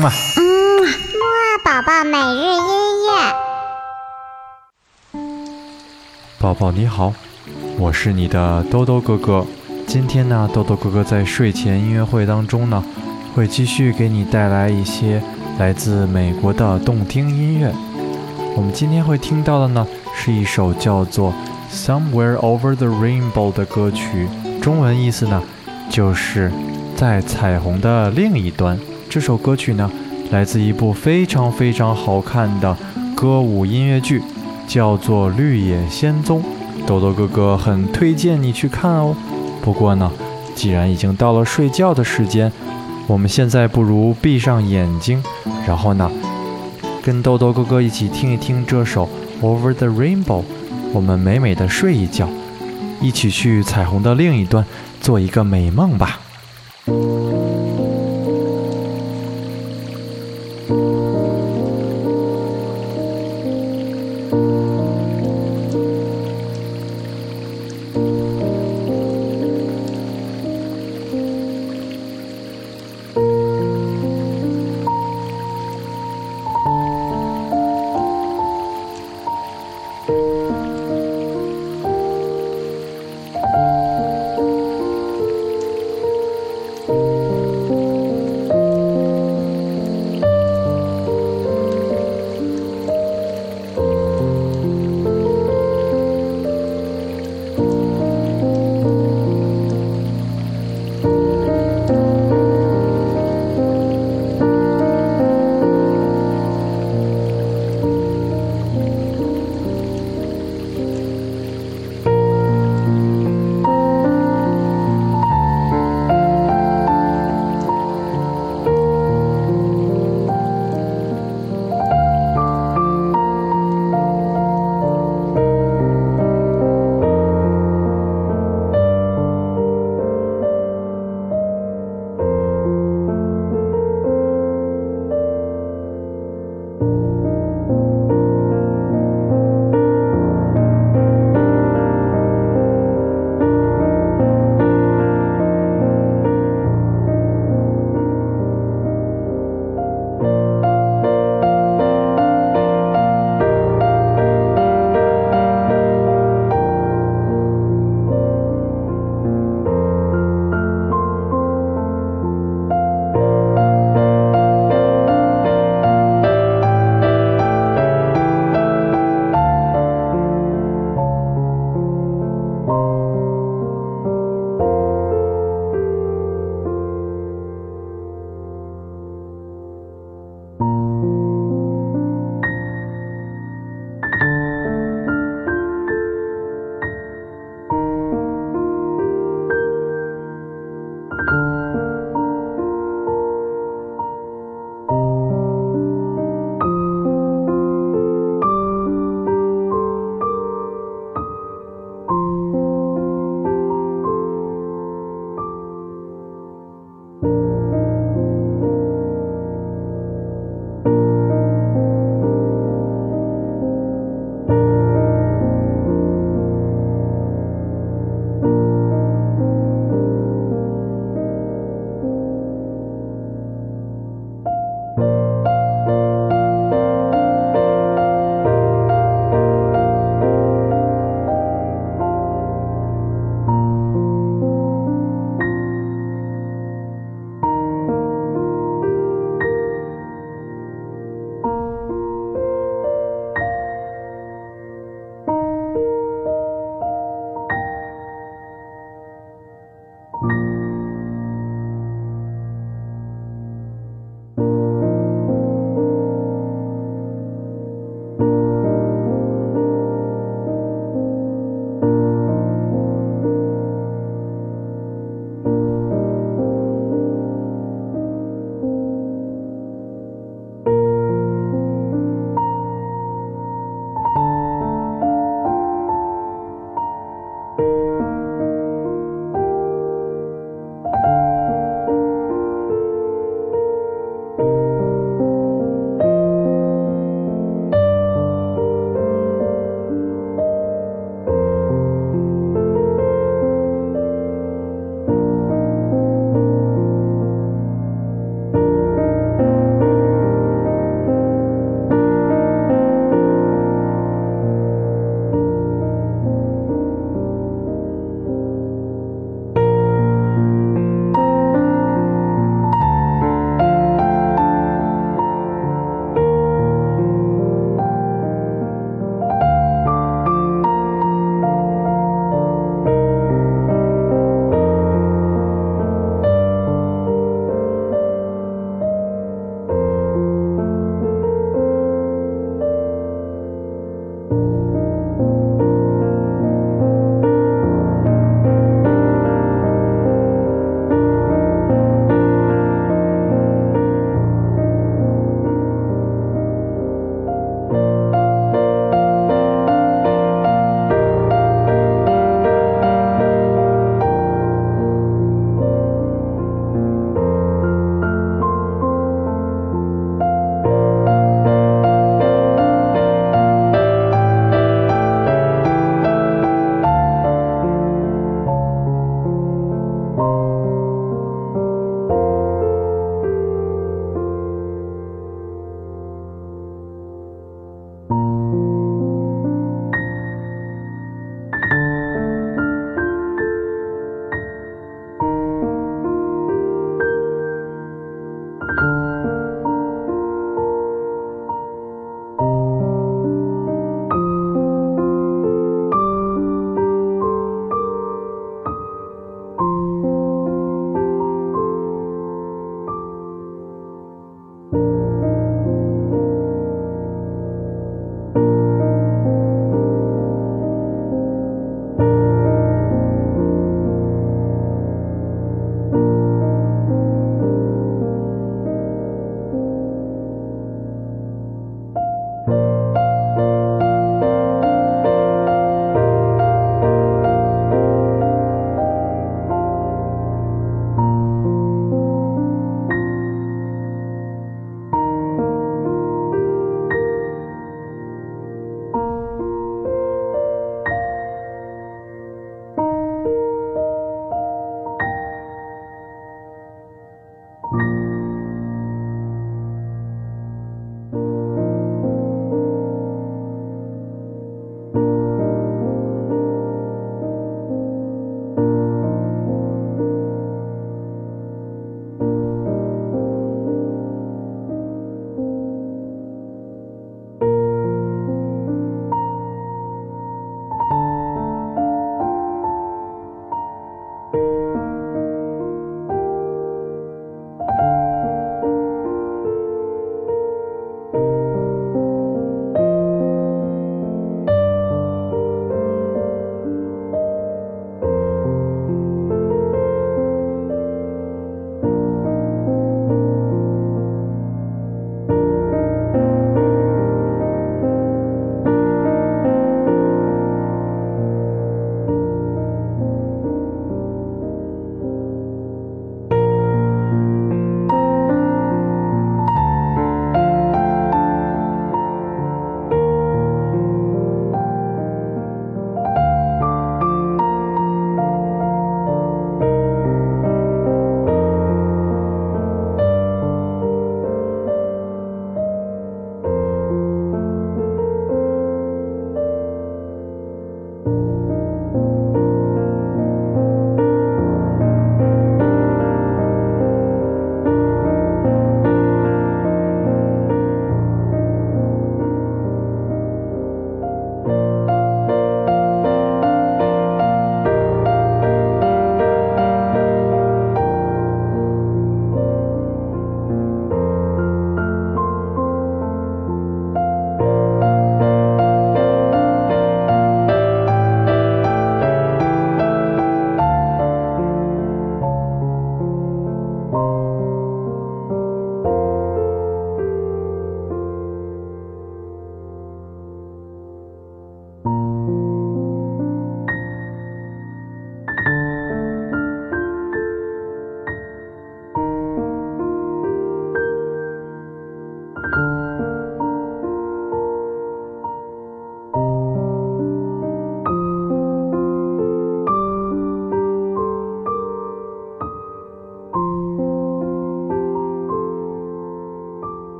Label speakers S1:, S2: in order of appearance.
S1: 嗯啊，
S2: 嗯，木二宝宝每日音乐。
S1: 宝宝你好，我是你的兜兜哥哥。今天呢，兜兜哥哥在睡前音乐会当中呢，会继续给你带来一些来自美国的动听音乐。我们今天会听到的呢，是一首叫做《Somewhere Over the Rainbow》的歌曲，中文意思呢，就是在彩虹的另一端。这首歌曲呢，来自一部非常非常好看的歌舞音乐剧，叫做《绿野仙踪》。豆豆哥哥很推荐你去看哦。不过呢，既然已经到了睡觉的时间，我们现在不如闭上眼睛，然后呢，跟豆豆哥哥一起听一听这首《Over the Rainbow》，我们美美的睡一觉，一起去彩虹的另一端做一个美梦吧。